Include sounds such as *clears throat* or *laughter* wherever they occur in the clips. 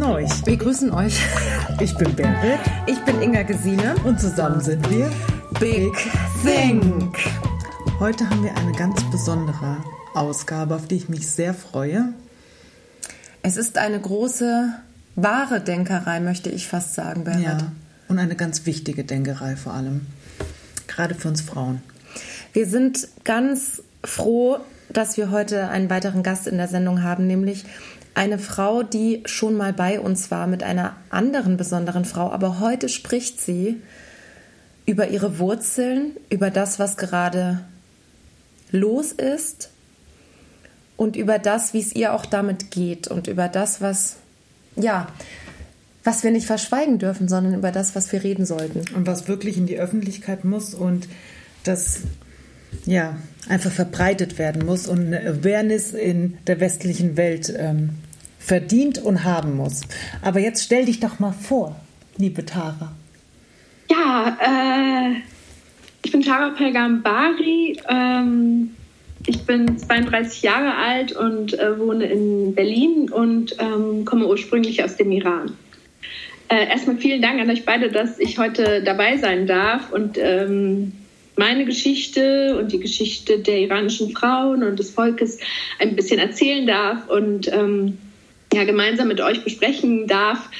Neues. Wir grüßen euch. Ich bin Berit. Ich bin Inga Gesine. Und zusammen sind wir Big Think. Heute haben wir eine ganz besondere Ausgabe, auf die ich mich sehr freue. Es ist eine große, wahre Denkerei, möchte ich fast sagen, Berit. Ja, und eine ganz wichtige Denkerei vor allem. Gerade für uns Frauen. Wir sind ganz froh, dass wir heute einen weiteren Gast in der Sendung haben, nämlich eine Frau, die schon mal bei uns war mit einer anderen besonderen Frau, aber heute spricht sie über ihre Wurzeln, über das, was gerade los ist und über das, wie es ihr auch damit geht und über das, was ja, was wir nicht verschweigen dürfen, sondern über das, was wir reden sollten. Und was wirklich in die Öffentlichkeit muss und das ja, einfach verbreitet werden muss und eine Awareness in der westlichen Welt ähm, verdient und haben muss. Aber jetzt stell dich doch mal vor, liebe Tara. Ja, äh, ich bin Tara Pelgambari. Ähm, ich bin 32 Jahre alt und äh, wohne in Berlin und ähm, komme ursprünglich aus dem Iran. Äh, erstmal vielen Dank an euch beide, dass ich heute dabei sein darf und ähm, meine Geschichte und die Geschichte der iranischen Frauen und des Volkes ein bisschen erzählen darf und ähm, ja, gemeinsam mit euch besprechen darf,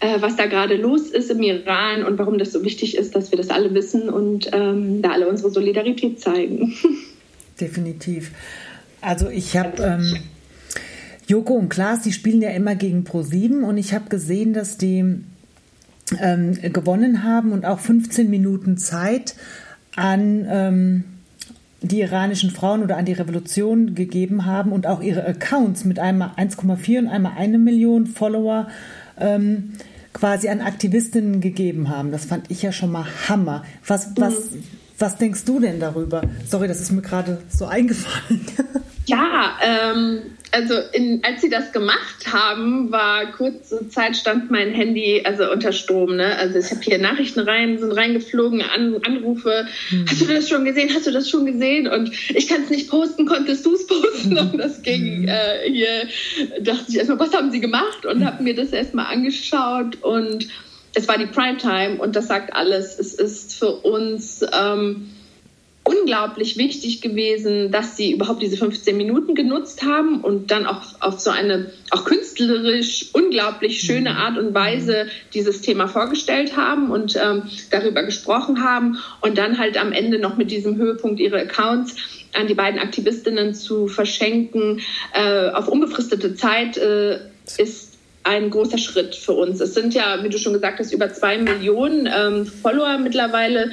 äh, was da gerade los ist im Iran und warum das so wichtig ist, dass wir das alle wissen und ähm, da alle unsere Solidarität zeigen. *laughs* Definitiv. Also ich habe ähm, Joko und Klaas, die spielen ja immer gegen Pro7 und ich habe gesehen, dass die ähm, gewonnen haben und auch 15 Minuten Zeit an ähm, die iranischen Frauen oder an die Revolution gegeben haben und auch ihre Accounts mit einmal 1,4 und einmal eine Million Follower ähm, quasi an Aktivistinnen gegeben haben. Das fand ich ja schon mal Hammer. Was, was, mhm. was denkst du denn darüber? Sorry, das ist mir gerade so eingefallen. *laughs* Ja, ähm, also in, als sie das gemacht haben, war kurze Zeit stand mein Handy also unter Strom. Ne? Also ich habe hier Nachrichten rein, sind reingeflogen, An, Anrufe. Mhm. Hast du das schon gesehen? Hast du das schon gesehen? Und ich kann es nicht posten. Konntest du es posten? *laughs* Und das ging mhm. äh, hier. Dachte ich erstmal, was haben sie gemacht? Und habe mir das erstmal angeschaut und es war die Primetime und das sagt alles. Es ist für uns ähm, unglaublich wichtig gewesen, dass sie überhaupt diese 15 Minuten genutzt haben und dann auch auf so eine auch künstlerisch unglaublich schöne mhm. Art und Weise dieses Thema vorgestellt haben und ähm, darüber gesprochen haben und dann halt am Ende noch mit diesem Höhepunkt ihre Accounts an die beiden Aktivistinnen zu verschenken äh, auf unbefristete Zeit äh, ist ein großer Schritt für uns. Es sind ja, wie du schon gesagt hast, über zwei Millionen ähm, Follower mittlerweile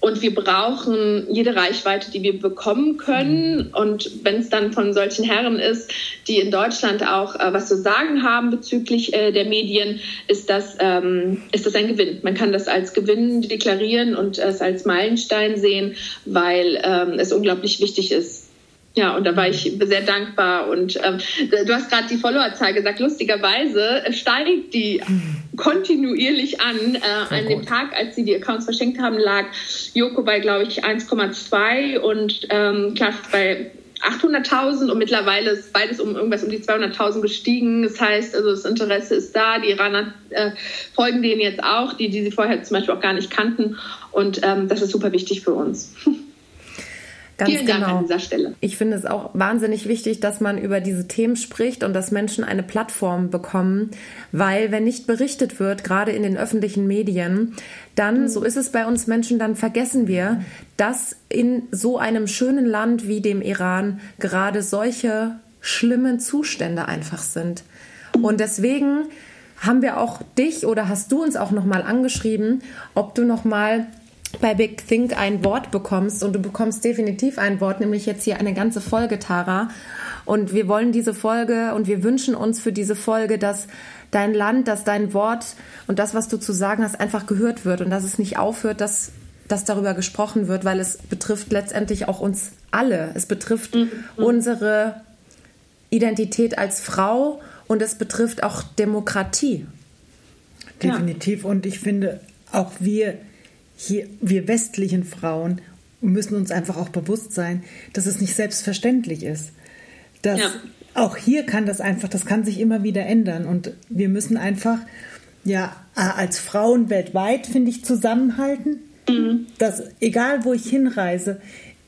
und wir brauchen jede Reichweite, die wir bekommen können. Und wenn es dann von solchen Herren ist, die in Deutschland auch äh, was zu sagen haben bezüglich äh, der Medien, ist das, ähm, ist das ein Gewinn. Man kann das als Gewinn deklarieren und es als Meilenstein sehen, weil ähm, es unglaublich wichtig ist, ja, und da war ich sehr dankbar. Und ähm, du hast gerade die Followerzahl gesagt. Lustigerweise steigt die kontinuierlich an. Äh, an dem Tag, als sie die Accounts verschenkt haben, lag Joko bei, glaube ich, 1,2 und ähm, Klaas bei 800.000 und mittlerweile ist beides um irgendwas um die 200.000 gestiegen. Das heißt, also das Interesse ist da. Die Iraner äh, folgen denen jetzt auch, die, die sie vorher zum Beispiel auch gar nicht kannten. Und ähm, das ist super wichtig für uns. *laughs* Ganz Vielen genau. Dank an dieser Stelle. Ich finde es auch wahnsinnig wichtig, dass man über diese Themen spricht und dass Menschen eine Plattform bekommen, weil wenn nicht berichtet wird, gerade in den öffentlichen Medien, dann, mhm. so ist es bei uns Menschen, dann vergessen wir, dass in so einem schönen Land wie dem Iran gerade solche schlimmen Zustände einfach sind. Und deswegen haben wir auch dich oder hast du uns auch noch mal angeschrieben, ob du noch mal bei Big Think ein Wort bekommst und du bekommst definitiv ein Wort, nämlich jetzt hier eine ganze Folge, Tara. Und wir wollen diese Folge und wir wünschen uns für diese Folge, dass dein Land, dass dein Wort und das, was du zu sagen hast, einfach gehört wird und dass es nicht aufhört, dass, dass darüber gesprochen wird, weil es betrifft letztendlich auch uns alle. Es betrifft mhm. unsere Identität als Frau und es betrifft auch Demokratie. Definitiv. Und ich finde, auch wir hier, wir westlichen Frauen müssen uns einfach auch bewusst sein, dass es nicht selbstverständlich ist. Dass ja. auch hier kann das einfach, das kann sich immer wieder ändern. Und wir müssen einfach, ja, als Frauen weltweit, finde ich, zusammenhalten. Mhm. Dass, egal wo ich hinreise,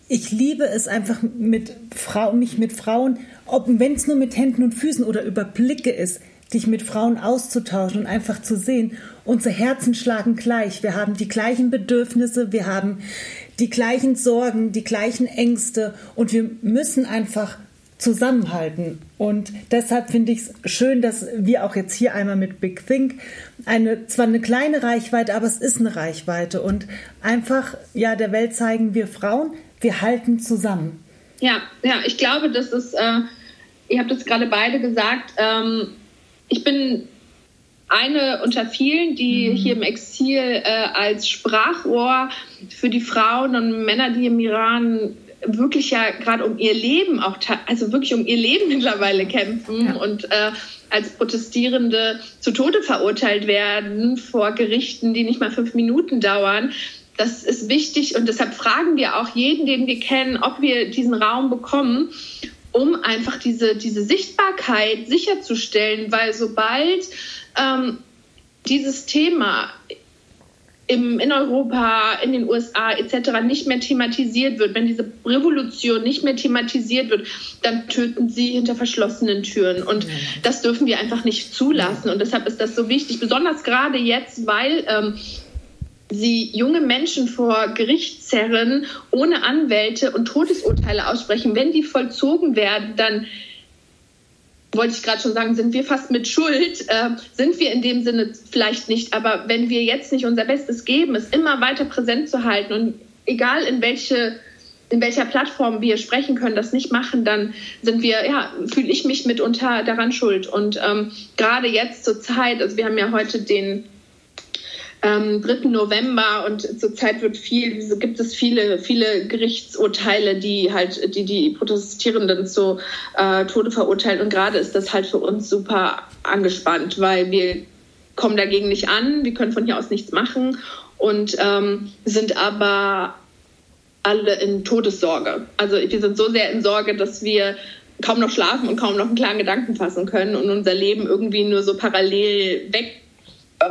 ich liebe es einfach mit Frau, mich mit Frauen, wenn es nur mit Händen und Füßen oder über Blicke ist, sich mit Frauen auszutauschen und einfach zu sehen, unsere Herzen schlagen gleich. Wir haben die gleichen Bedürfnisse, wir haben die gleichen Sorgen, die gleichen Ängste und wir müssen einfach zusammenhalten. Und deshalb finde ich es schön, dass wir auch jetzt hier einmal mit Big Think eine, zwar eine kleine Reichweite, aber es ist eine Reichweite und einfach, ja, der Welt zeigen wir Frauen, wir halten zusammen. Ja, ja, ich glaube, das ist, äh, ihr habt es gerade beide gesagt, ähm, ich bin eine unter vielen, die mhm. hier im Exil äh, als Sprachrohr für die Frauen und Männer, die im Iran wirklich ja gerade um ihr Leben auch, also wirklich um ihr Leben *laughs* mittlerweile kämpfen ja. und äh, als Protestierende zu Tode verurteilt werden vor Gerichten, die nicht mal fünf Minuten dauern. Das ist wichtig und deshalb fragen wir auch jeden, den wir kennen, ob wir diesen Raum bekommen, um einfach diese, diese Sichtbarkeit sicherzustellen, weil sobald ähm, dieses Thema im, in Europa, in den USA etc. nicht mehr thematisiert wird, wenn diese Revolution nicht mehr thematisiert wird, dann töten sie hinter verschlossenen Türen. Und das dürfen wir einfach nicht zulassen. Und deshalb ist das so wichtig, besonders gerade jetzt, weil ähm, sie junge Menschen vor Gericht zerren, ohne Anwälte und Todesurteile aussprechen. Wenn die vollzogen werden, dann wollte ich gerade schon sagen, sind wir fast mit Schuld, äh, sind wir in dem Sinne vielleicht nicht. Aber wenn wir jetzt nicht unser Bestes geben, es immer weiter präsent zu halten und egal in welche in welcher Plattform wir sprechen können, das nicht machen, dann sind wir, ja, fühle ich mich mitunter daran schuld. Und ähm, gerade jetzt zur Zeit, also wir haben ja heute den ähm, 3. November und zurzeit wird viel, gibt es viele, viele Gerichtsurteile, die halt die, die Protestierenden zu äh, Tode verurteilen. Und gerade ist das halt für uns super angespannt, weil wir kommen dagegen nicht an, wir können von hier aus nichts machen und ähm, sind aber alle in Todessorge. Also wir sind so sehr in Sorge, dass wir kaum noch schlafen und kaum noch einen klaren Gedanken fassen können und unser Leben irgendwie nur so parallel weg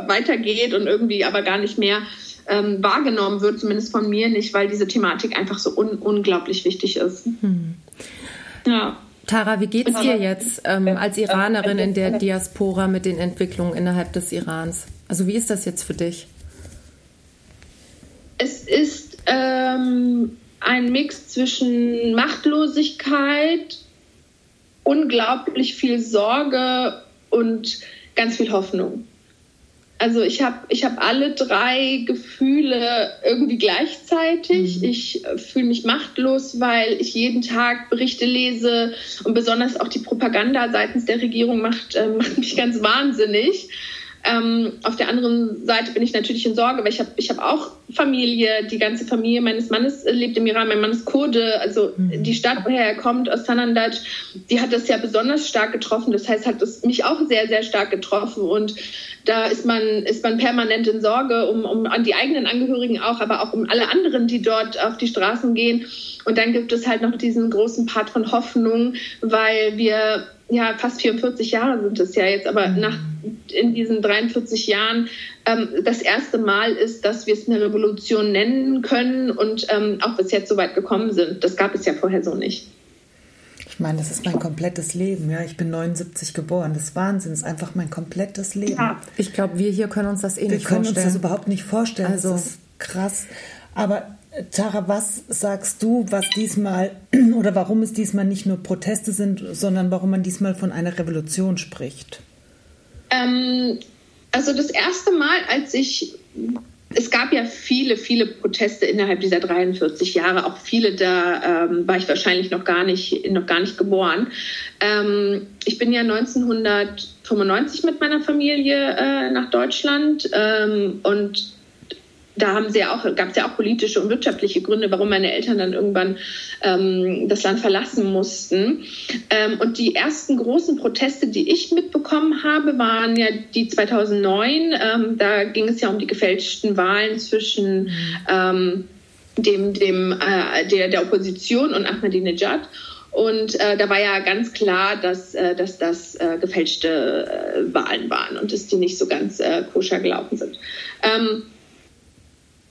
weitergeht und irgendwie aber gar nicht mehr ähm, wahrgenommen wird, zumindest von mir nicht, weil diese Thematik einfach so un unglaublich wichtig ist. Hm. Ja. Tara, wie geht es dir jetzt ähm, als Iranerin in der Diaspora mit den Entwicklungen innerhalb des Irans? Also wie ist das jetzt für dich? Es ist ähm, ein Mix zwischen Machtlosigkeit, unglaublich viel Sorge und ganz viel Hoffnung. Also ich habe ich hab alle drei Gefühle irgendwie gleichzeitig. Mhm. Ich äh, fühle mich machtlos, weil ich jeden Tag Berichte lese und besonders auch die Propaganda seitens der Regierung macht, äh, *laughs* macht mich ganz wahnsinnig. Ähm, auf der anderen Seite bin ich natürlich in Sorge, weil ich habe ich hab auch Familie. Die ganze Familie meines Mannes lebt im Iran. Mein Mann ist Kurde. Also mhm. die Stadt, woher er kommt, aus Sanandaj, die hat das ja besonders stark getroffen. Das heißt, hat es mich auch sehr, sehr stark getroffen. Und da ist man, ist man permanent in Sorge um, um an die eigenen Angehörigen auch, aber auch um alle anderen, die dort auf die Straßen gehen. Und dann gibt es halt noch diesen großen Part von Hoffnung, weil wir ja fast 44 Jahre sind es ja jetzt, aber mhm. nach in diesen 43 Jahren ähm, das erste Mal ist, dass wir es eine Revolution nennen können und ähm, auch bis jetzt so weit gekommen sind. Das gab es ja vorher so nicht. Ich meine, das ist mein komplettes Leben. Ja, ich bin 79 geboren. Das ist Wahnsinn. Das ist einfach mein komplettes Leben. Ja. Ich glaube, wir hier können uns das eh wir nicht vorstellen. Wir können uns das überhaupt nicht vorstellen. Also, das ist krass. Aber Tara, was sagst du, was diesmal *clears throat* oder warum es diesmal nicht nur Proteste sind, sondern warum man diesmal von einer Revolution spricht? Ähm, also das erste Mal, als ich es gab ja viele, viele Proteste innerhalb dieser 43 Jahre. Auch viele, da ähm, war ich wahrscheinlich noch gar nicht, noch gar nicht geboren. Ähm, ich bin ja 1995 mit meiner Familie äh, nach Deutschland ähm, und da haben sie ja auch, gab es ja auch politische und wirtschaftliche Gründe, warum meine Eltern dann irgendwann ähm, das Land verlassen mussten. Ähm, und die ersten großen Proteste, die ich mitbekommen habe, waren ja die 2009. Ähm, da ging es ja um die gefälschten Wahlen zwischen ähm, dem, dem, äh, der, der Opposition und Ahmadinejad. Und äh, da war ja ganz klar, dass, äh, dass das äh, gefälschte äh, Wahlen waren und dass die nicht so ganz äh, koscher gelaufen sind. Ähm,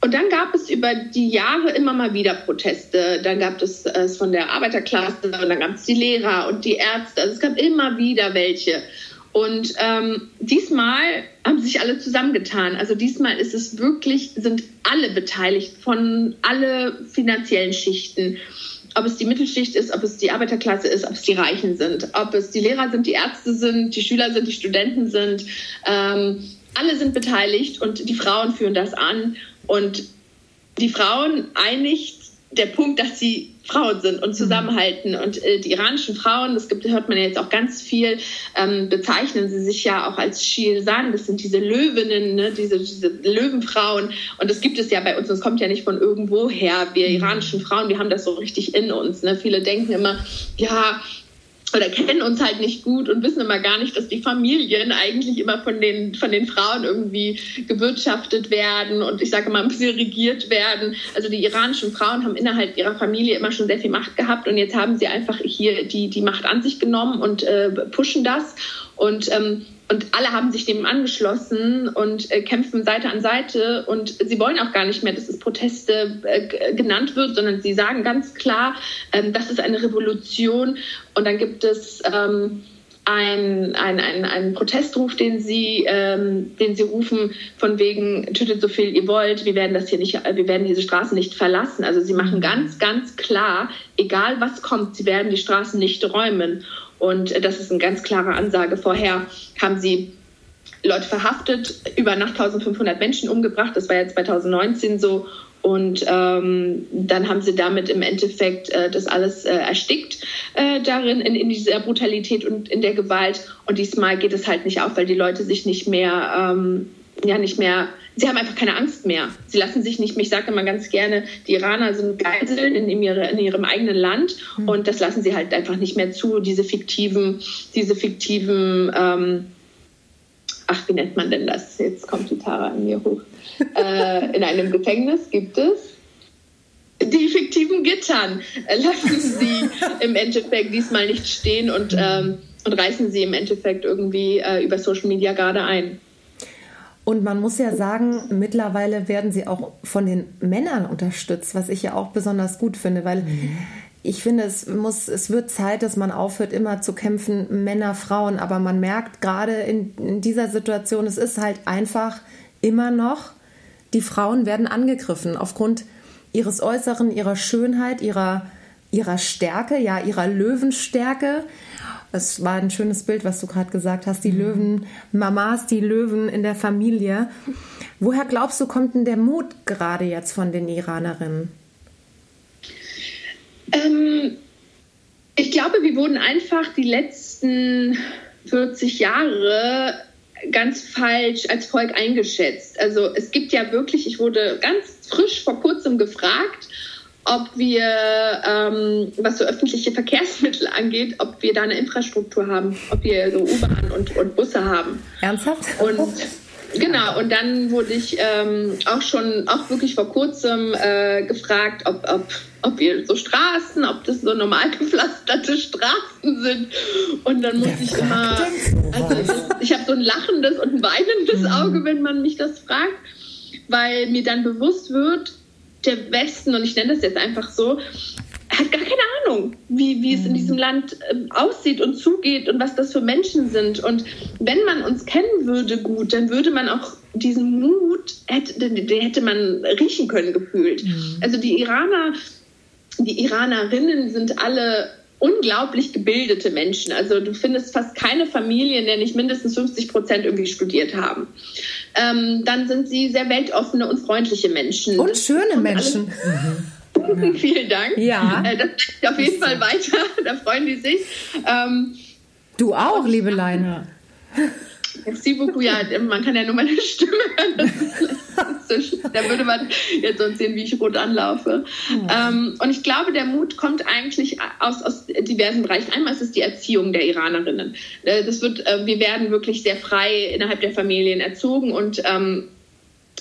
und dann gab es über die Jahre immer mal wieder Proteste. Dann gab es es von der Arbeiterklasse und dann gab es die Lehrer und die Ärzte. Also es gab immer wieder welche. Und ähm, diesmal haben sich alle zusammengetan. Also diesmal ist es wirklich, sind alle beteiligt von alle finanziellen Schichten. Ob es die Mittelschicht ist, ob es die Arbeiterklasse ist, ob es die Reichen sind, ob es die Lehrer sind, die Ärzte sind, die Schüler sind, die Studenten sind. Ähm, alle sind beteiligt und die Frauen führen das an. Und die Frauen einigt der Punkt, dass sie Frauen sind und zusammenhalten. Und äh, die iranischen Frauen, das gibt, hört man ja jetzt auch ganz viel, ähm, bezeichnen sie sich ja auch als Shilsan. Das sind diese Löwinnen, ne? diese, diese Löwenfrauen. Und das gibt es ja bei uns. Das kommt ja nicht von irgendwo her. Wir mhm. iranischen Frauen, wir haben das so richtig in uns. Ne? Viele denken immer, ja, oder kennen uns halt nicht gut und wissen immer gar nicht, dass die Familien eigentlich immer von den, von den Frauen irgendwie gewirtschaftet werden und ich sage mal ein bisschen regiert werden. Also die iranischen Frauen haben innerhalb ihrer Familie immer schon sehr viel Macht gehabt und jetzt haben sie einfach hier die, die Macht an sich genommen und äh, pushen das. Und ähm, und alle haben sich dem angeschlossen und äh, kämpfen Seite an Seite. Und sie wollen auch gar nicht mehr, dass es Proteste äh, genannt wird, sondern sie sagen ganz klar, ähm, das ist eine Revolution. Und dann gibt es ähm, einen ein, ein Protestruf, den sie, ähm, den sie rufen, von wegen, tötet so viel ihr wollt, wir werden das hier nicht, wir werden diese Straßen nicht verlassen. Also sie machen ganz, ganz klar, egal was kommt, sie werden die Straßen nicht räumen. Und das ist eine ganz klare Ansage. Vorher haben sie Leute verhaftet, über Nacht 1500 Menschen umgebracht. Das war ja 2019 so. Und ähm, dann haben sie damit im Endeffekt äh, das alles äh, erstickt äh, darin, in, in, dieser Brutalität und in der Gewalt. Und diesmal geht es halt nicht auf, weil die Leute sich nicht mehr, ähm, ja, nicht mehr sie haben einfach keine Angst mehr. Sie lassen sich nicht, ich sage immer ganz gerne, die Iraner sind Geiseln in, ihre, in ihrem eigenen Land mhm. und das lassen sie halt einfach nicht mehr zu, diese fiktiven, diese fiktiven, ähm, ach, wie nennt man denn das? Jetzt kommt die Tara in mir hoch. *laughs* äh, in einem Gefängnis gibt es die fiktiven Gittern. Äh, lassen sie *laughs* im Endeffekt diesmal nicht stehen und, ähm, und reißen sie im Endeffekt irgendwie äh, über Social Media gerade ein. Und man muss ja sagen, mittlerweile werden sie auch von den Männern unterstützt, was ich ja auch besonders gut finde, weil mhm. ich finde, es muss, es wird Zeit, dass man aufhört, immer zu kämpfen, Männer, Frauen. Aber man merkt gerade in, in dieser Situation, es ist halt einfach immer noch, die Frauen werden angegriffen aufgrund ihres Äußeren, ihrer Schönheit, ihrer, ihrer Stärke, ja, ihrer Löwenstärke. Es war ein schönes Bild, was du gerade gesagt hast. Die mhm. Löwen, Mamas, die Löwen in der Familie. Woher glaubst du, kommt denn der Mut gerade jetzt von den Iranerinnen? Ähm, ich glaube, wir wurden einfach die letzten 40 Jahre ganz falsch als Volk eingeschätzt. Also es gibt ja wirklich, ich wurde ganz frisch vor kurzem gefragt, ob wir, ähm, was so öffentliche Verkehrsmittel angeht, ob wir da eine Infrastruktur haben, ob wir so U-Bahn und, und Busse haben. Ernsthaft? Und genau, und dann wurde ich ähm, auch schon, auch wirklich vor kurzem äh, gefragt, ob, ob, ob wir so Straßen, ob das so normal *laughs* gepflasterte Straßen sind. Und dann muss ich immer, also ich habe so ein lachendes und ein weinendes mhm. Auge, wenn man mich das fragt, weil mir dann bewusst wird, der Westen, und ich nenne das jetzt einfach so, hat gar keine Ahnung, wie, wie es in diesem mhm. Land äh, aussieht und zugeht und was das für Menschen sind. Und wenn man uns kennen würde gut, dann würde man auch diesen Mut, hätte, den, den hätte man riechen können gefühlt. Mhm. Also die Iraner, die Iranerinnen sind alle unglaublich gebildete Menschen. Also du findest fast keine Familie, in der nicht mindestens 50 Prozent irgendwie studiert haben. Ähm, dann sind sie sehr weltoffene und freundliche Menschen. Und schöne Menschen. Mhm. *laughs* Vielen Dank. Ja. Äh, das geht auf jeden Fall weiter. *laughs* Da freuen die sich. Ähm, du auch, liebe Leine. *laughs* Merci beaucoup. Ja, man kann ja nur meine Stimme hören. da würde man jetzt sonst sehen, wie ich rot anlaufe. Ähm, und ich glaube, der Mut kommt eigentlich aus, aus diversen Bereichen. Einmal ist es die Erziehung der Iranerinnen. Äh, das wird, äh, wir werden wirklich sehr frei innerhalb der Familien erzogen und ähm,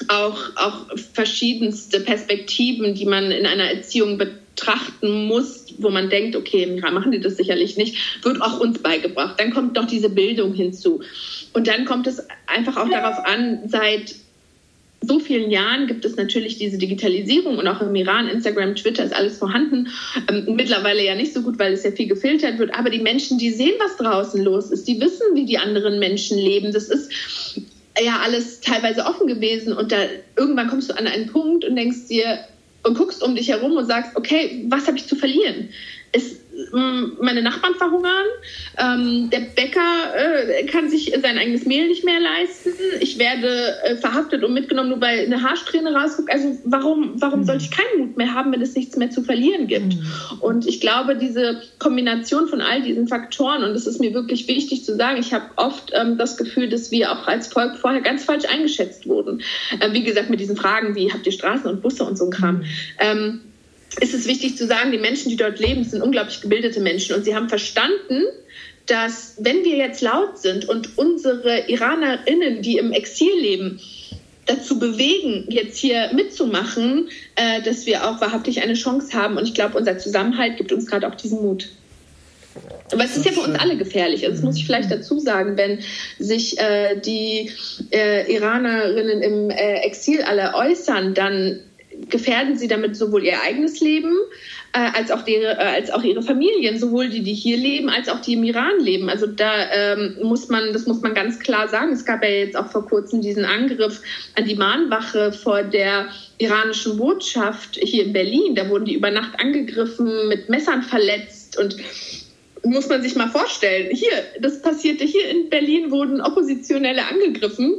auch, auch verschiedenste Perspektiven, die man in einer Erziehung betrachten muss, wo man denkt, okay, machen die das sicherlich nicht, wird auch uns beigebracht. Dann kommt noch diese Bildung hinzu. Und dann kommt es einfach auch darauf an, seit so vielen Jahren gibt es natürlich diese Digitalisierung und auch im Iran, Instagram, Twitter ist alles vorhanden. Ähm, mittlerweile ja nicht so gut, weil es ja viel gefiltert wird. Aber die Menschen, die sehen, was draußen los ist, die wissen, wie die anderen Menschen leben. Das ist ja alles teilweise offen gewesen und da irgendwann kommst du an einen Punkt und denkst dir und guckst um dich herum und sagst, okay, was habe ich zu verlieren? Es meine Nachbarn verhungern. Ähm, der Bäcker äh, kann sich sein eigenes Mehl nicht mehr leisten. Ich werde äh, verhaftet und mitgenommen, nur weil eine Haarsträhne rausguckt. Also warum, warum sollte ich keinen Mut mehr haben, wenn es nichts mehr zu verlieren gibt? Mhm. Und ich glaube, diese Kombination von all diesen Faktoren, und es ist mir wirklich wichtig zu sagen, ich habe oft ähm, das Gefühl, dass wir auch als Volk vorher ganz falsch eingeschätzt wurden. Äh, wie gesagt, mit diesen Fragen wie, habt ihr Straßen und Busse und so ein Kram. Mhm. Ähm, ist es wichtig zu sagen, die Menschen, die dort leben, sind unglaublich gebildete Menschen und sie haben verstanden, dass wenn wir jetzt laut sind und unsere Iranerinnen, die im Exil leben, dazu bewegen, jetzt hier mitzumachen, äh, dass wir auch wahrhaftig eine Chance haben. Und ich glaube, unser Zusammenhalt gibt uns gerade auch diesen Mut. Aber es ist ja für uns alle gefährlich. Das muss ich vielleicht dazu sagen, wenn sich äh, die äh, Iranerinnen im äh, Exil alle äußern, dann gefährden sie damit sowohl ihr eigenes Leben äh, als, auch die, äh, als auch ihre Familien, sowohl die, die hier leben, als auch die im Iran leben. Also da ähm, muss man, das muss man ganz klar sagen. Es gab ja jetzt auch vor kurzem diesen Angriff an die Mahnwache vor der iranischen Botschaft hier in Berlin. Da wurden die über Nacht angegriffen, mit Messern verletzt und muss man sich mal vorstellen. Hier, das passierte hier in Berlin, wurden Oppositionelle angegriffen.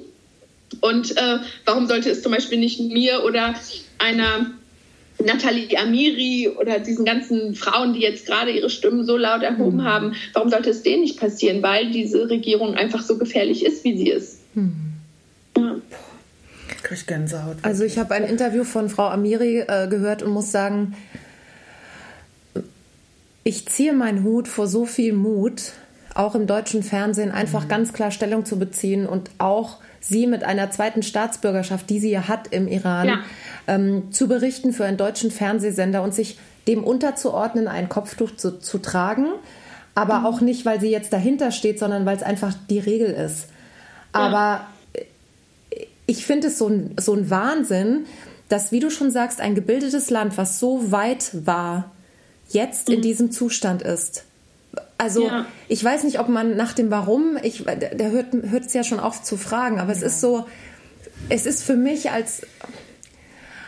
Und äh, warum sollte es zum Beispiel nicht mir oder einer Nathalie Amiri oder diesen ganzen Frauen, die jetzt gerade ihre Stimmen so laut erhoben mhm. haben, warum sollte es denen nicht passieren? Weil diese Regierung einfach so gefährlich ist, wie sie ist. Mhm. Ja. Ich Gänsehaut. Also ich habe ein Interview von Frau Amiri äh, gehört und muss sagen, ich ziehe meinen Hut vor so viel Mut, auch im deutschen Fernsehen einfach mhm. ganz klar Stellung zu beziehen und auch sie mit einer zweiten Staatsbürgerschaft, die sie ja hat im Iran, ja. ähm, zu berichten für einen deutschen Fernsehsender und sich dem unterzuordnen, ein Kopftuch zu, zu tragen. Aber mhm. auch nicht, weil sie jetzt dahinter steht, sondern weil es einfach die Regel ist. Ja. Aber ich finde es so ein, so ein Wahnsinn, dass, wie du schon sagst, ein gebildetes Land, was so weit war, jetzt mhm. in diesem Zustand ist. Also ja. ich weiß nicht, ob man nach dem Warum, ich, der hört es ja schon auf zu fragen, aber ja. es ist so, es ist für mich als,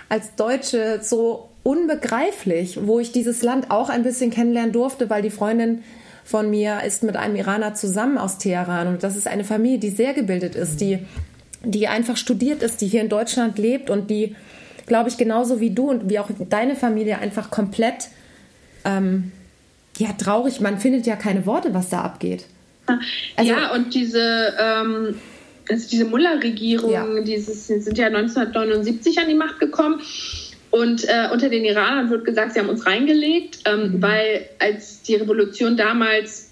als Deutsche so unbegreiflich, wo ich dieses Land auch ein bisschen kennenlernen durfte, weil die Freundin von mir ist mit einem Iraner zusammen aus Teheran und das ist eine Familie, die sehr gebildet ist, die, die einfach studiert ist, die hier in Deutschland lebt und die, glaube ich, genauso wie du und wie auch deine Familie einfach komplett ähm, ja, traurig. Man findet ja keine Worte, was da abgeht. Also, ja, und diese, ähm, also diese Mullah-Regierung, ja. dieses, sind ja 1979 an die Macht gekommen. Und äh, unter den Iranern wird gesagt, sie haben uns reingelegt, ähm, mhm. weil als die Revolution damals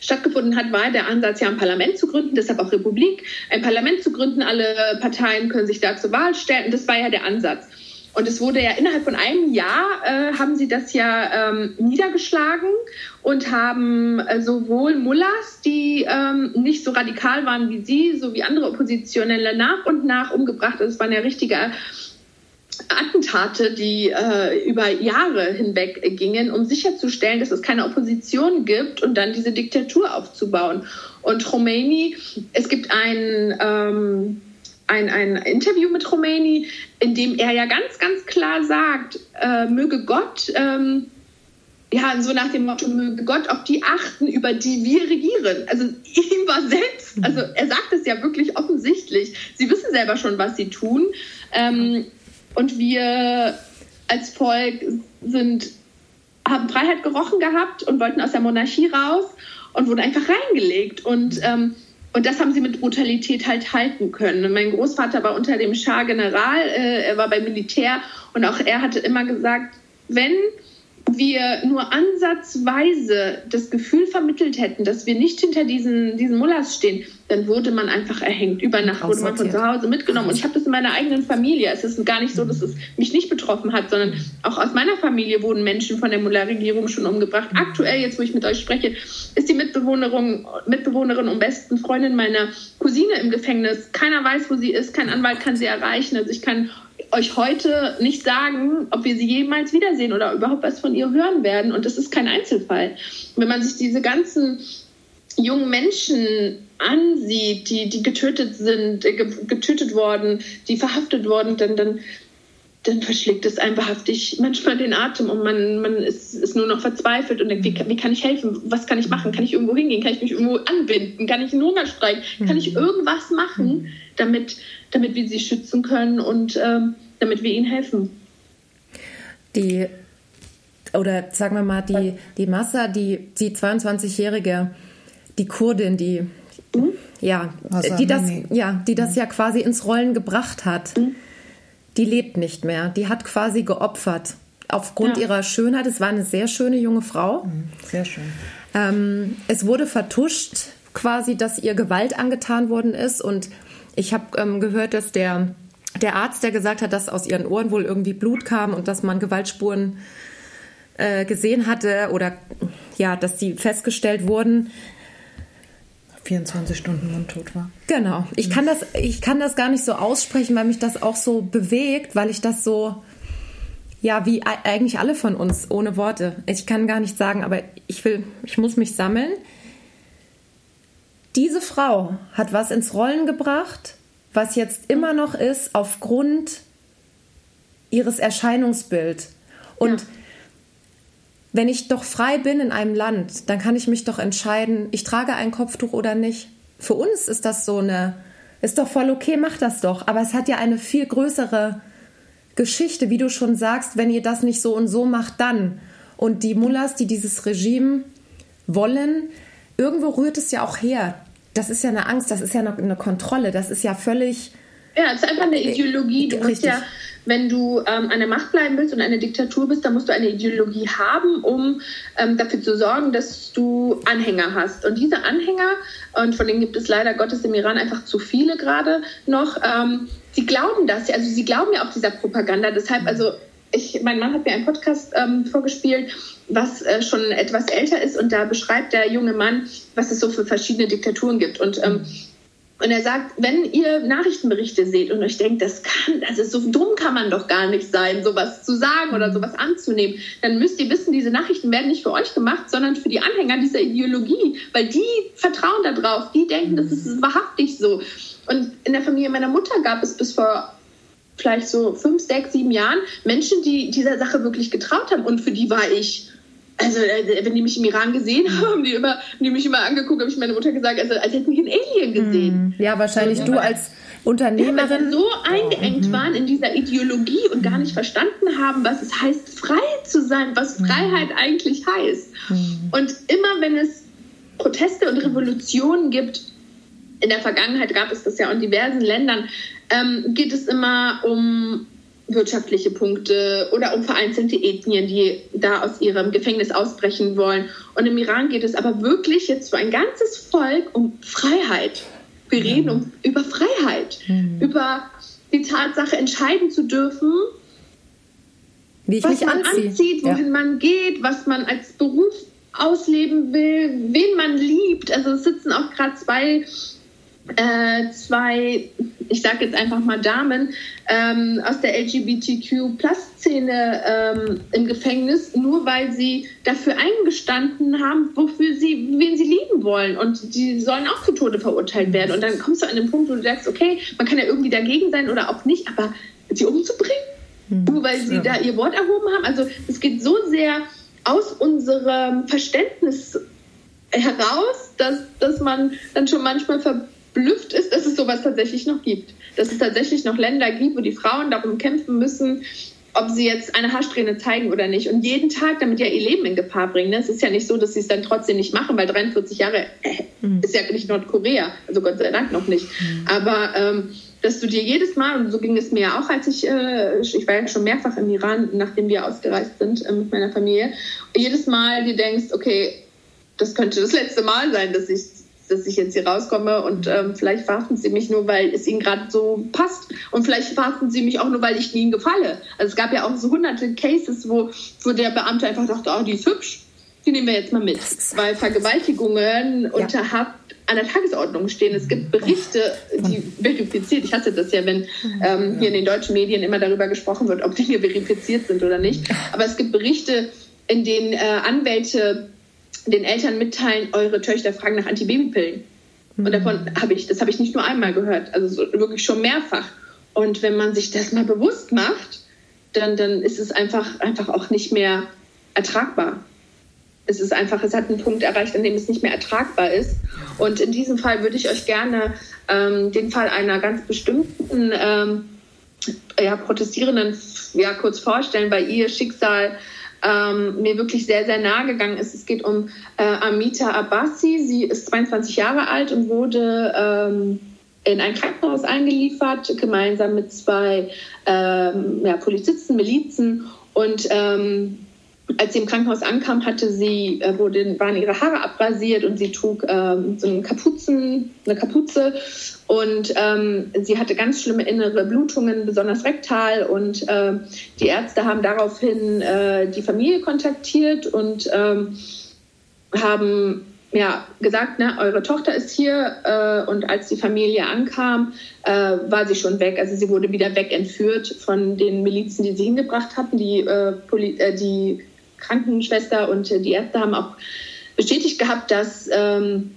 stattgefunden hat, war der Ansatz, ja ein Parlament zu gründen, deshalb auch Republik, ein Parlament zu gründen, alle Parteien können sich da zur Wahl stellen. Und das war ja der Ansatz. Und es wurde ja innerhalb von einem Jahr, äh, haben sie das ja ähm, niedergeschlagen und haben äh, sowohl Mullahs, die ähm, nicht so radikal waren wie sie, sowie andere Oppositionelle nach und nach umgebracht. Also es waren ja richtige Attentate, die äh, über Jahre hinweg gingen, um sicherzustellen, dass es keine Opposition gibt und dann diese Diktatur aufzubauen. Und Khomeini, es gibt ein... Ähm, ein, ein Interview mit Khomeini, in dem er ja ganz, ganz klar sagt, äh, möge Gott, ähm, ja, so nach dem Motto, möge Gott auf die achten, über die wir regieren. Also *laughs* ihm war selbst, also er sagt es ja wirklich offensichtlich. Sie wissen selber schon, was sie tun. Ähm, und wir als Volk sind, haben Freiheit gerochen gehabt und wollten aus der Monarchie raus und wurden einfach reingelegt. Und ähm, und das haben sie mit Brutalität halt halten können. Und mein Großvater war unter dem Schah General, äh, er war beim Militär und auch er hatte immer gesagt, wenn wir nur ansatzweise das Gefühl vermittelt hätten, dass wir nicht hinter diesen, diesen Mullers stehen, dann wurde man einfach erhängt. Über Nacht wurde man von zu Hause mitgenommen. Und ich habe das in meiner eigenen Familie. Es ist gar nicht so, dass es mich nicht betroffen hat, sondern auch aus meiner Familie wurden Menschen von der Muller-Regierung schon umgebracht. Aktuell, jetzt wo ich mit euch spreche, ist die Mitbewohnerin, Mitbewohnerin und besten Freundin meiner Cousine im Gefängnis. Keiner weiß, wo sie ist. Kein Anwalt kann sie erreichen. Also ich kann euch heute nicht sagen, ob wir sie jemals wiedersehen oder überhaupt was von ihr hören werden. Und das ist kein Einzelfall. Wenn man sich diese ganzen jungen Menschen ansieht, die, die getötet sind, äh, getötet worden, die verhaftet worden, dann, dann, dann verschlägt es einem wahrhaftig manchmal den Atem und man, man ist, ist nur noch verzweifelt und denkt, wie, wie kann ich helfen? Was kann ich machen? Kann ich irgendwo hingehen? Kann ich mich irgendwo anbinden? Kann ich einen Hungerstreik? Kann ich mhm. irgendwas machen, damit, damit wir sie schützen können und ähm, damit wir ihnen helfen? Die oder sagen wir mal, die, die Massa, die, die 22-jährige, die Kurdin, die, mhm. ja, die das, ja, die das ja quasi ins Rollen gebracht hat, mhm. Die lebt nicht mehr. Die hat quasi geopfert. Aufgrund ja. ihrer Schönheit. Es war eine sehr schöne junge Frau. Mhm. Sehr schön. Ähm, es wurde vertuscht, quasi, dass ihr Gewalt angetan worden ist. Und ich habe ähm, gehört, dass der, der Arzt, der gesagt hat, dass aus ihren Ohren wohl irgendwie Blut kam und dass man Gewaltspuren äh, gesehen hatte oder ja, dass die festgestellt wurden. 24 Stunden mundtot war. Genau. Ich kann das, ich kann das gar nicht so aussprechen, weil mich das auch so bewegt, weil ich das so, ja, wie eigentlich alle von uns, ohne Worte. Ich kann gar nicht sagen, aber ich will, ich muss mich sammeln. Diese Frau hat was ins Rollen gebracht, was jetzt immer noch ist aufgrund ihres Erscheinungsbild. Und ja wenn ich doch frei bin in einem Land, dann kann ich mich doch entscheiden, ich trage ein Kopftuch oder nicht. Für uns ist das so eine, ist doch voll okay, mach das doch. Aber es hat ja eine viel größere Geschichte, wie du schon sagst, wenn ihr das nicht so und so macht, dann. Und die Mullahs, die dieses Regime wollen, irgendwo rührt es ja auch her. Das ist ja eine Angst, das ist ja eine Kontrolle, das ist ja völlig. Ja, es ist einfach eine Ideologie. Du musst ja wenn du ähm, an der Macht bleiben willst und eine Diktatur bist, dann musst du eine Ideologie haben, um ähm, dafür zu sorgen, dass du Anhänger hast. Und diese Anhänger, und von denen gibt es leider Gottes im Iran einfach zu viele gerade noch, ähm, sie glauben das, also sie glauben ja auch dieser Propaganda. Deshalb, also ich, mein Mann hat mir einen Podcast ähm, vorgespielt, was äh, schon etwas älter ist und da beschreibt der junge Mann, was es so für verschiedene Diktaturen gibt. Und ähm, und er sagt, wenn ihr Nachrichtenberichte seht und euch denkt, das kann, also so dumm kann man doch gar nicht sein, sowas zu sagen oder sowas anzunehmen, dann müsst ihr wissen, diese Nachrichten werden nicht für euch gemacht, sondern für die Anhänger dieser Ideologie, weil die vertrauen darauf, die denken, das ist wahrhaftig so. Und in der Familie meiner Mutter gab es bis vor vielleicht so fünf, sechs, sieben Jahren Menschen, die dieser Sache wirklich getraut haben und für die war ich also äh, wenn die mich im Iran gesehen haben, die, immer, die mich immer angeguckt, habe ich meine Mutter gesagt, also als hätten die einen Alien gesehen. Hm. Ja, wahrscheinlich du als Unternehmerin. Ja, so eingeengt oh, waren in dieser Ideologie und gar nicht verstanden haben, was es heißt, frei zu sein, was mhm. Freiheit eigentlich heißt. Mhm. Und immer wenn es Proteste und Revolutionen gibt, in der Vergangenheit gab es das ja in diversen Ländern, ähm, geht es immer um wirtschaftliche Punkte oder um vereinzelte Ethnien, die da aus ihrem Gefängnis ausbrechen wollen. Und im Iran geht es aber wirklich jetzt für ein ganzes Volk um Freiheit. Wir reden um, über Freiheit, mhm. über die Tatsache, entscheiden zu dürfen, was man anziehe. anzieht, wohin ja. man geht, was man als Beruf ausleben will, wen man liebt. Also es sitzen auch gerade zwei äh, zwei, ich sage jetzt einfach mal Damen ähm, aus der LGBTQ-Plus-Szene ähm, im Gefängnis, nur weil sie dafür eingestanden haben, wofür sie, wen sie lieben wollen. Und die sollen auch zu Tode verurteilt werden. Und dann kommst du an den Punkt, wo du sagst, okay, man kann ja irgendwie dagegen sein oder auch nicht, aber sie umzubringen, hm, nur weil sie ja. da ihr Wort erhoben haben. Also es geht so sehr aus unserem Verständnis heraus, dass, dass man dann schon manchmal ver verblüfft ist, dass es sowas tatsächlich noch gibt. Dass es tatsächlich noch Länder gibt, wo die Frauen darum kämpfen müssen, ob sie jetzt eine Haarsträhne zeigen oder nicht. Und jeden Tag damit ja ihr Leben in Gefahr bringen. Es ist ja nicht so, dass sie es dann trotzdem nicht machen, weil 43 Jahre äh, mhm. ist ja nicht Nordkorea. Also Gott sei Dank noch nicht. Mhm. Aber ähm, dass du dir jedes Mal, und so ging es mir ja auch, als ich, äh, ich war ja schon mehrfach im Iran, nachdem wir ausgereist sind äh, mit meiner Familie, jedes Mal dir denkst, okay, das könnte das letzte Mal sein, dass ich dass ich jetzt hier rauskomme und ähm, vielleicht verhaften sie mich nur, weil es ihnen gerade so passt und vielleicht verhaften sie mich auch nur, weil ich ihnen gefalle. Also es gab ja auch so hunderte Cases, wo, wo der Beamte einfach dachte, oh, die ist hübsch, die nehmen wir jetzt mal mit, weil Vergewaltigungen ja. unter Haft an der Tagesordnung stehen. Es gibt Berichte, die verifiziert. Ich hatte das ja, wenn ähm, hier in den deutschen Medien immer darüber gesprochen wird, ob Dinge verifiziert sind oder nicht. Aber es gibt Berichte, in denen äh, Anwälte den Eltern mitteilen, eure Töchter fragen nach Antibabypillen. Mhm. Und davon habe ich, das habe ich nicht nur einmal gehört, also so, wirklich schon mehrfach. Und wenn man sich das mal bewusst macht, dann, dann ist es einfach, einfach auch nicht mehr ertragbar. Es ist einfach, es hat einen Punkt erreicht, an dem es nicht mehr ertragbar ist. Und in diesem Fall würde ich euch gerne ähm, den Fall einer ganz bestimmten ähm, ja, Protestierenden ja, kurz vorstellen, weil ihr Schicksal ähm, mir wirklich sehr, sehr nahe gegangen ist. Es geht um äh, Amita Abbasi. Sie ist 22 Jahre alt und wurde ähm, in ein Krankenhaus eingeliefert, gemeinsam mit zwei ähm, ja, Polizisten, Milizen. Und ähm, als sie im Krankenhaus ankam, hatte sie, äh, wurde, waren ihre Haare abrasiert und sie trug ähm, so einen Kapuzen, eine Kapuze und ähm, sie hatte ganz schlimme innere Blutungen, besonders rektal und äh, die Ärzte haben daraufhin äh, die Familie kontaktiert und ähm, haben ja, gesagt, ne, eure Tochter ist hier äh, und als die Familie ankam, äh, war sie schon weg. Also sie wurde wieder wegentführt von den Milizen, die sie hingebracht hatten. Die, äh, äh die Krankenschwester und die Ärzte haben auch bestätigt gehabt, dass, ähm,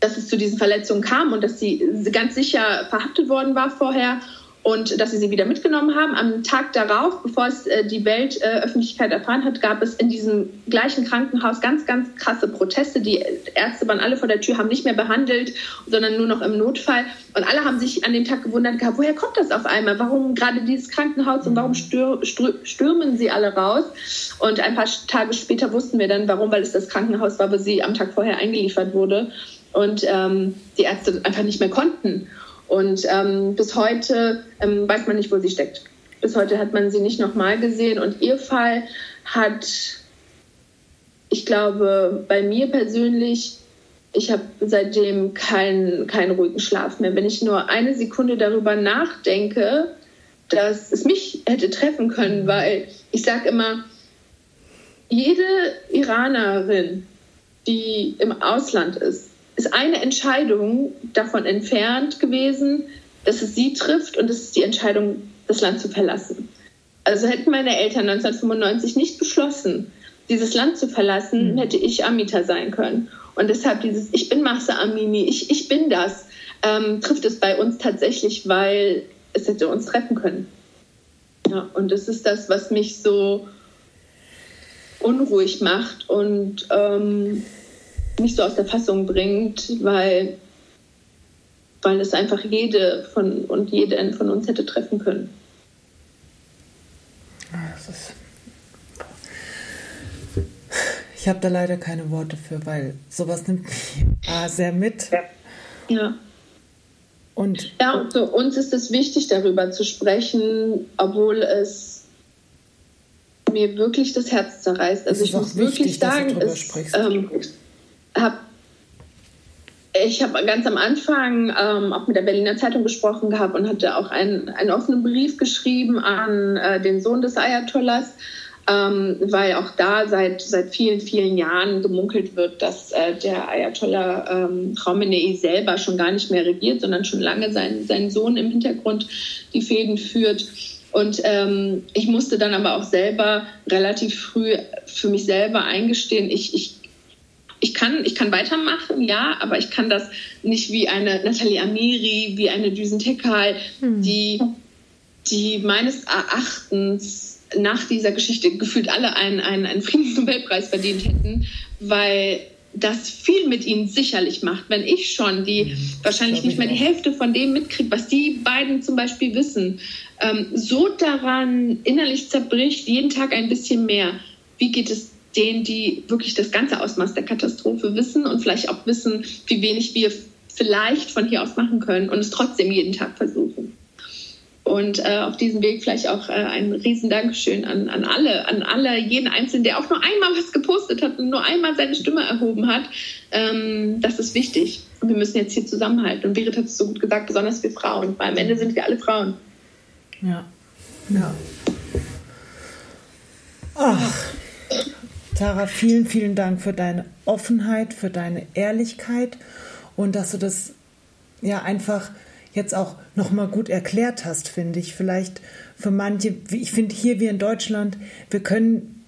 dass es zu diesen Verletzungen kam und dass sie ganz sicher verhaftet worden war vorher und dass sie sie wieder mitgenommen haben. Am Tag darauf, bevor es äh, die Weltöffentlichkeit erfahren hat, gab es in diesem gleichen Krankenhaus ganz, ganz krasse Proteste. Die Ärzte waren alle vor der Tür, haben nicht mehr behandelt, sondern nur noch im Notfall. Und alle haben sich an dem Tag gewundert gehabt, woher kommt das auf einmal? Warum gerade dieses Krankenhaus und warum stür stürmen sie alle raus? Und ein paar Tage später wussten wir dann, warum, weil es das Krankenhaus war, wo sie am Tag vorher eingeliefert wurde und ähm, die Ärzte einfach nicht mehr konnten. Und ähm, bis heute ähm, weiß man nicht, wo sie steckt. Bis heute hat man sie nicht nochmal gesehen. Und ihr Fall hat, ich glaube, bei mir persönlich, ich habe seitdem keinen, keinen ruhigen Schlaf mehr. Wenn ich nur eine Sekunde darüber nachdenke, dass es mich hätte treffen können, weil ich sage immer, jede Iranerin, die im Ausland ist, ist eine Entscheidung davon entfernt gewesen, dass es sie trifft und es ist die Entscheidung, das Land zu verlassen. Also hätten meine Eltern 1995 nicht beschlossen, dieses Land zu verlassen, mhm. hätte ich Amita sein können. Und deshalb dieses Ich bin Massa Amini, ich, ich bin das, ähm, trifft es bei uns tatsächlich, weil es hätte uns treffen können. Ja, und das ist das, was mich so unruhig macht und ähm, nicht so aus der Fassung bringt, weil, weil es einfach jede von und jeden von uns hätte treffen können. ich habe da leider keine Worte für, weil sowas nimmt mich *laughs* ah, sehr mit. Ja. ja. Und, ja, und für uns ist es wichtig, darüber zu sprechen, obwohl es mir wirklich das Herz zerreißt. Also ich muss wichtig, wirklich sagen, es, ähm, habe ich habe ganz am Anfang ähm, auch mit der Berliner Zeitung gesprochen gehabt und hatte auch einen, einen offenen Brief geschrieben an äh, den Sohn des Ayatollahs, ähm, weil auch da seit, seit vielen, vielen Jahren gemunkelt wird, dass äh, der Ayatollah ähm, selber schon gar nicht mehr regiert, sondern schon lange sein, sein Sohn im Hintergrund die Fäden führt. Und ähm, ich musste dann aber auch selber relativ früh für mich selber eingestehen, ich, ich ich kann, ich kann weitermachen, ja, aber ich kann das nicht wie eine Nathalie Amiri, wie eine Düsen Tekal, hm. die, die meines Erachtens nach dieser Geschichte gefühlt alle einen, einen, einen Friedensnobelpreis verdient hätten, weil das viel mit ihnen sicherlich macht. Wenn ich schon die mhm, wahrscheinlich nicht mehr die Hälfte von dem mitkriege, was die beiden zum Beispiel wissen, ähm, so daran innerlich zerbricht, jeden Tag ein bisschen mehr. Wie geht es denen, die wirklich das ganze Ausmaß der Katastrophe wissen und vielleicht auch wissen, wie wenig wir vielleicht von hier aus machen können und es trotzdem jeden Tag versuchen. Und äh, auf diesem Weg vielleicht auch äh, ein riesen Dankeschön an, an alle, an alle, jeden Einzelnen, der auch nur einmal was gepostet hat und nur einmal seine Stimme erhoben hat. Ähm, das ist wichtig. Und wir müssen jetzt hier zusammenhalten. Und Berit hat es so gut gesagt, besonders wir Frauen, weil am Ende sind wir alle Frauen. Ja. Ja. Ach, Tara, vielen, vielen Dank für deine Offenheit, für deine Ehrlichkeit und dass du das ja einfach jetzt auch nochmal gut erklärt hast, finde ich. Vielleicht für manche, ich finde hier wie in Deutschland, wir können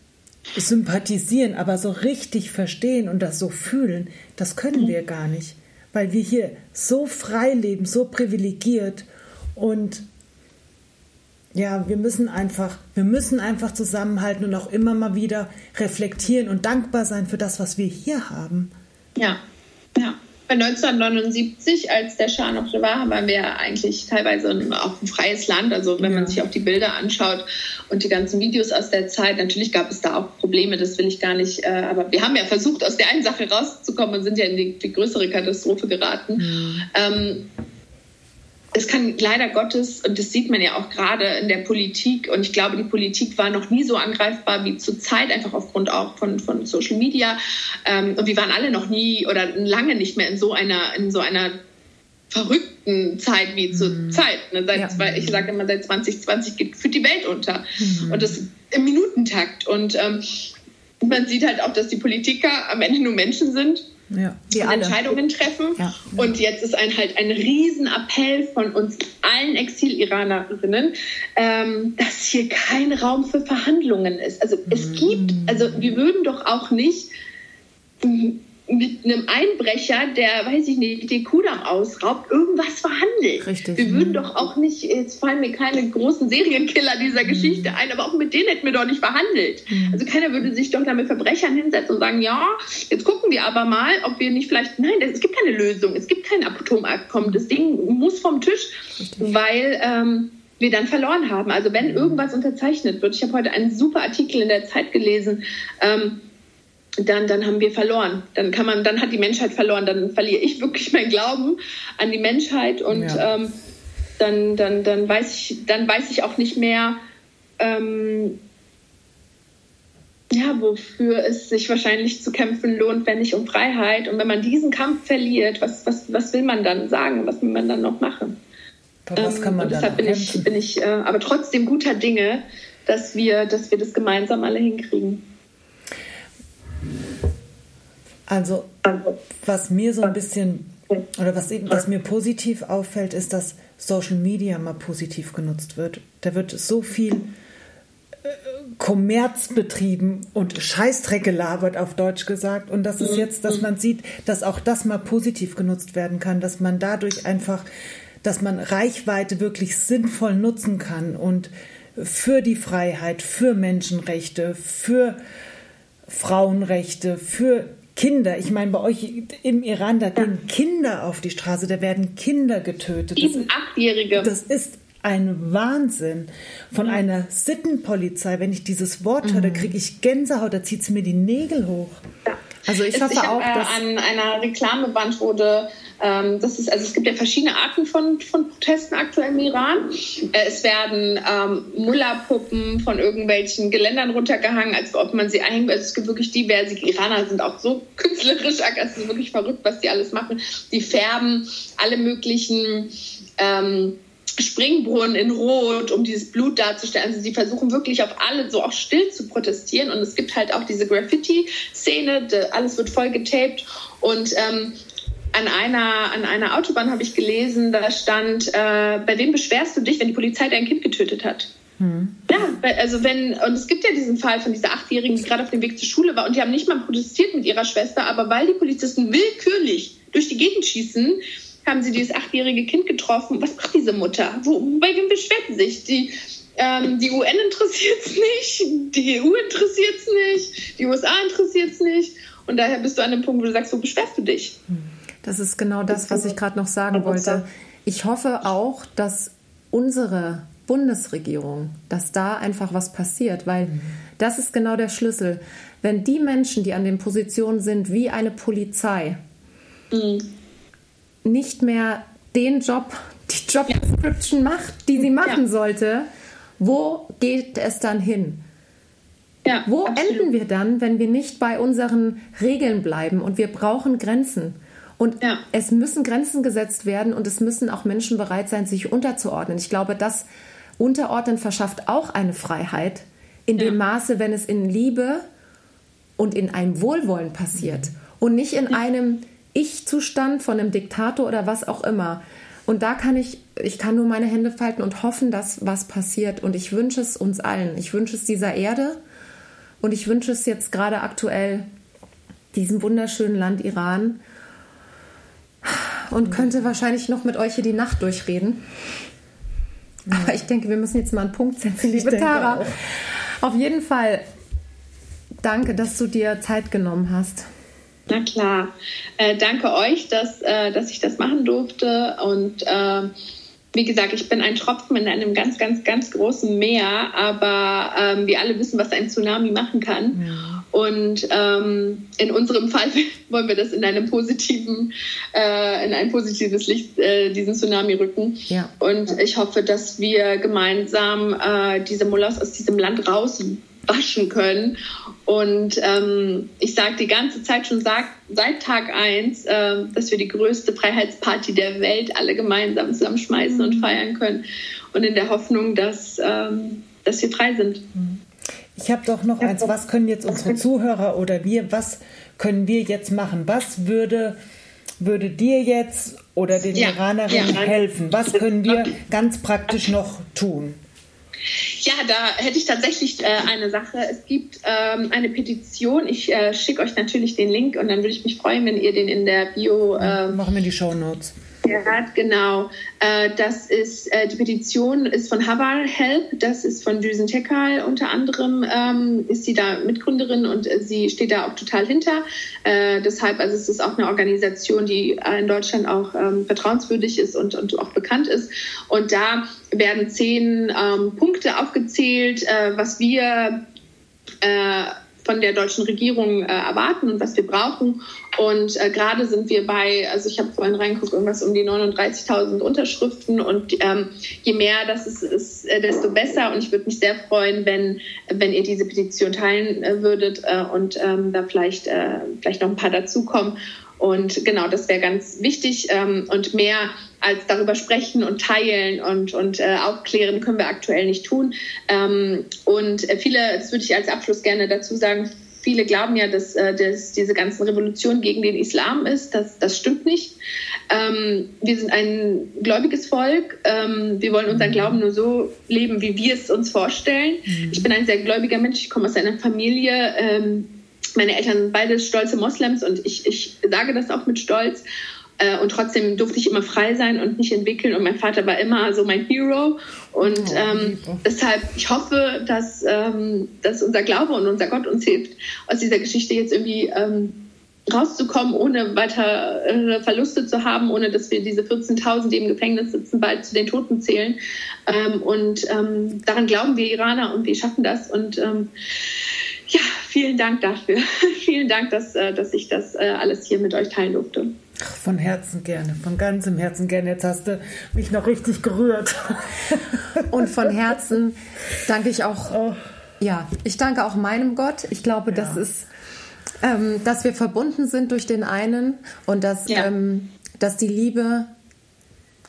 sympathisieren, aber so richtig verstehen und das so fühlen, das können wir gar nicht, weil wir hier so frei leben, so privilegiert und ja, wir müssen einfach, wir müssen einfach zusammenhalten und auch immer mal wieder reflektieren und dankbar sein für das, was wir hier haben. Ja, ja. 1979, als der Schah noch so war, waren wir eigentlich teilweise auch ein freies Land. Also wenn man sich auch die Bilder anschaut und die ganzen Videos aus der Zeit, natürlich gab es da auch Probleme, das will ich gar nicht. Äh, aber wir haben ja versucht, aus der einen Sache rauszukommen und sind ja in die, die größere Katastrophe geraten. Mhm. Ähm, es kann leider Gottes, und das sieht man ja auch gerade in der Politik, und ich glaube, die Politik war noch nie so angreifbar wie zurzeit, einfach aufgrund auch von, von Social Media. Ähm, und wir waren alle noch nie oder lange nicht mehr in so einer, in so einer verrückten Zeit wie zur mhm. Zeit. Ne? Seit, ja. Ich sage immer, seit 2020 geht für die Welt unter. Mhm. Und das im Minutentakt. Und ähm, man sieht halt auch, dass die Politiker am Ende nur Menschen sind ja, die Entscheidungen treffen. Ja, ja. Und jetzt ist ein halt ein Riesenappell von uns allen Exil-Iranerinnen, ähm, dass hier kein Raum für Verhandlungen ist. Also es gibt, also wir würden doch auch nicht mit einem Einbrecher, der, weiß ich nicht, die Kudamm ausraubt, irgendwas verhandelt. Richtig. Wir würden doch auch nicht, jetzt fallen mir keine großen Serienkiller dieser mhm. Geschichte ein, aber auch mit denen hätten wir doch nicht verhandelt. Mhm. Also keiner würde sich doch da mit Verbrechern hinsetzen und sagen, ja, jetzt gucken wir aber mal, ob wir nicht vielleicht, nein, es gibt keine Lösung, es gibt kein Atomabkommen, das Ding muss vom Tisch, Richtig. weil... Ähm, wir dann verloren haben. Also wenn mhm. irgendwas unterzeichnet wird, ich habe heute einen super Artikel in der Zeit gelesen, ähm, dann, dann haben wir verloren. Dann kann man, dann hat die Menschheit verloren. Dann verliere ich wirklich *laughs* meinen Glauben an die Menschheit und ja. ähm, dann, dann, dann, weiß ich, dann weiß ich auch nicht mehr, ähm, ja, wofür es sich wahrscheinlich zu kämpfen lohnt, wenn nicht um Freiheit. Und wenn man diesen Kampf verliert, was, was, was will man dann sagen? Was will man dann noch machen? was kann man ähm, deshalb bin ich, bin ich äh, aber trotzdem guter Dinge, dass wir, dass wir das gemeinsam alle hinkriegen. Also, was mir so ein bisschen oder was, was mir positiv auffällt, ist, dass Social Media mal positiv genutzt wird. Da wird so viel äh, Kommerz betrieben und Scheißdreck gelabert, auf Deutsch gesagt. Und das ist jetzt, dass man sieht, dass auch das mal positiv genutzt werden kann, dass man dadurch einfach, dass man Reichweite wirklich sinnvoll nutzen kann und für die Freiheit, für Menschenrechte, für Frauenrechte, für Kinder. Ich meine, bei euch im Iran, da gehen Kinder auf die Straße, da werden Kinder getötet. Sieben, Achtjährige. Das ist ein Wahnsinn von mhm. einer Sittenpolizei. Wenn ich dieses Wort höre, da mhm. kriege ich Gänsehaut, da zieht es mir die Nägel hoch. Ja. Also ich hoffe ich hab, auch, äh, dass an einer Reklamewand wurde ähm, das ist, also es gibt ja verschiedene Arten von, von Protesten aktuell im Iran. Äh, es werden ähm, Mullah-Puppen von irgendwelchen Geländern runtergehangen, als ob man sie einhängt. Also es gibt wirklich diverse Iraner sind auch so *laughs* künstlerisch, also ist wirklich verrückt, was die alles machen. Die färben alle möglichen ähm, Springbrunnen in Rot, um dieses Blut darzustellen. Also sie versuchen wirklich auf alle so auch still zu protestieren. Und es gibt halt auch diese Graffiti-Szene, alles wird voll getaped. Und ähm, an einer, an einer Autobahn habe ich gelesen, da stand, äh, bei wem beschwerst du dich, wenn die Polizei dein Kind getötet hat? Hm. Ja, also wenn, und es gibt ja diesen Fall von dieser Achtjährigen, die gerade auf dem Weg zur Schule war und die haben nicht mal protestiert mit ihrer Schwester, aber weil die Polizisten willkürlich durch die Gegend schießen, haben sie dieses achtjährige Kind getroffen. Was macht diese Mutter? Wo, bei wem beschwert sie sich? Die, ähm, die UN interessiert es nicht, die EU interessiert es nicht, die USA interessiert es nicht. Und daher bist du an dem Punkt, wo du sagst, wo beschwerst du dich? Hm. Das ist genau das, was ich gerade noch sagen wollte. Ich hoffe auch, dass unsere Bundesregierung, dass da einfach was passiert, weil mhm. das ist genau der Schlüssel. Wenn die Menschen, die an den Positionen sind, wie eine Polizei, mhm. nicht mehr den Job, die Job Description macht, die sie machen ja. sollte, wo geht es dann hin? Ja, wo absolut. enden wir dann, wenn wir nicht bei unseren Regeln bleiben und wir brauchen Grenzen? Und ja. es müssen Grenzen gesetzt werden und es müssen auch Menschen bereit sein, sich unterzuordnen. Ich glaube, das Unterordnen verschafft auch eine Freiheit in ja. dem Maße, wenn es in Liebe und in einem Wohlwollen passiert und nicht in einem Ich-Zustand von einem Diktator oder was auch immer. Und da kann ich, ich kann nur meine Hände falten und hoffen, dass was passiert. Und ich wünsche es uns allen. Ich wünsche es dieser Erde und ich wünsche es jetzt gerade aktuell diesem wunderschönen Land Iran und könnte wahrscheinlich noch mit euch hier die Nacht durchreden. Aber ich denke, wir müssen jetzt mal einen Punkt setzen, liebe Tara. Auf jeden Fall danke, dass du dir Zeit genommen hast. Na klar. Äh, danke euch, dass, äh, dass ich das machen durfte. Und äh, wie gesagt, ich bin ein Tropfen in einem ganz, ganz, ganz großen Meer. Aber ähm, wir alle wissen, was ein Tsunami machen kann. Ja. Und ähm, in unserem Fall *laughs* wollen wir das in einem positiven, äh, in ein positives Licht, äh, diesen Tsunami rücken. Ja. Und ich hoffe, dass wir gemeinsam äh, diese Mullahs aus diesem Land rauswaschen können. Und ähm, ich sage die ganze Zeit schon sag, seit Tag eins, äh, dass wir die größte Freiheitsparty der Welt alle gemeinsam zusammenschmeißen und feiern können. Und in der Hoffnung, dass, ähm, dass wir frei sind. Mhm. Ich habe doch noch eins. Was können jetzt unsere Zuhörer oder wir, was können wir jetzt machen? Was würde, würde dir jetzt oder den ja, Iranerinnen ja. helfen? Was können wir ganz praktisch noch tun? Ja, da hätte ich tatsächlich äh, eine Sache. Es gibt ähm, eine Petition. Ich äh, schicke euch natürlich den Link und dann würde ich mich freuen, wenn ihr den in der Bio. Äh, machen wir die Show Notes. Ja, genau. Äh, das ist, äh, die Petition ist von Havar Help, das ist von Düsen Tekal unter anderem, ähm, ist sie da Mitgründerin und sie steht da auch total hinter. Äh, deshalb, also es ist auch eine Organisation, die in Deutschland auch ähm, vertrauenswürdig ist und, und auch bekannt ist. Und da werden zehn ähm, Punkte aufgezählt, was wir von der deutschen Regierung äh, erwarten und was wir brauchen. Und äh, gerade sind wir bei, also ich habe vorhin reingeguckt, irgendwas um die 39.000 Unterschriften und ähm, je mehr das ist, ist äh, desto besser. Und ich würde mich sehr freuen, wenn, wenn ihr diese Petition teilen äh, würdet äh, und ähm, da vielleicht, äh, vielleicht noch ein paar dazukommen. Und genau, das wäre ganz wichtig. Ähm, und mehr als darüber sprechen und teilen und, und äh, aufklären können wir aktuell nicht tun. Ähm, und äh, viele, das würde ich als Abschluss gerne dazu sagen, viele glauben ja, dass, äh, dass diese ganzen Revolution gegen den Islam ist. Das, das stimmt nicht. Ähm, wir sind ein gläubiges Volk. Ähm, wir wollen unseren Glauben nur so leben, wie wir es uns vorstellen. Mhm. Ich bin ein sehr gläubiger Mensch. Ich komme aus einer Familie. Ähm, meine Eltern sind beide stolze Moslems und ich, ich sage das auch mit Stolz. Äh, und trotzdem durfte ich immer frei sein und mich entwickeln. Und mein Vater war immer so mein Hero. Und oh, ähm, deshalb, ich hoffe, dass, ähm, dass unser Glaube und unser Gott uns hilft, aus dieser Geschichte jetzt irgendwie ähm, rauszukommen, ohne weiter äh, Verluste zu haben, ohne dass wir diese 14.000, die im Gefängnis sitzen, bald zu den Toten zählen. Ähm, und ähm, daran glauben wir Iraner und wir schaffen das. Und ähm, ja, vielen Dank dafür. *laughs* vielen Dank, dass, äh, dass ich das äh, alles hier mit euch teilen durfte. Von Herzen gerne, von ganzem Herzen gerne. Jetzt hast du mich noch richtig gerührt. *laughs* Und von Herzen danke ich auch, oh. ja, ich danke auch meinem Gott. Ich glaube, ja. das ist, ähm, dass wir verbunden sind durch den einen und dass, ja. ähm, dass die Liebe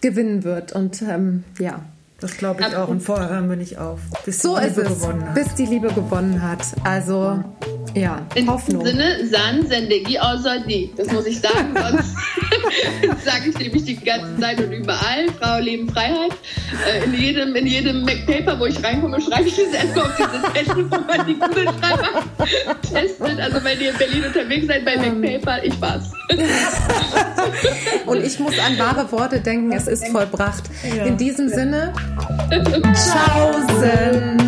gewinnen wird. Und ähm, ja, das glaube ich auch. Und vorher hören wir nicht auf. Bis so die Liebe ist es, gewonnen hat. bis die Liebe gewonnen hat. Also, ja, In Hoffnung. Diesem Sinne, San Sendegi Ausadi. Das muss ich sagen, sonst *laughs* sage ich nämlich die ganze Zeit und überall. Frau, Leben, Freiheit. Äh, in jedem, in jedem MacPaper, wo ich reinkomme, schreibe ich das erstmal auf dieses Zettel, wo man die Kugelschreiber testet. Also, wenn ihr in Berlin unterwegs seid bei MacPaper, ich war's. und ich muss an wahre Worte denken. Es ist vollbracht. In diesem Sinne, *laughs* Tschaußen.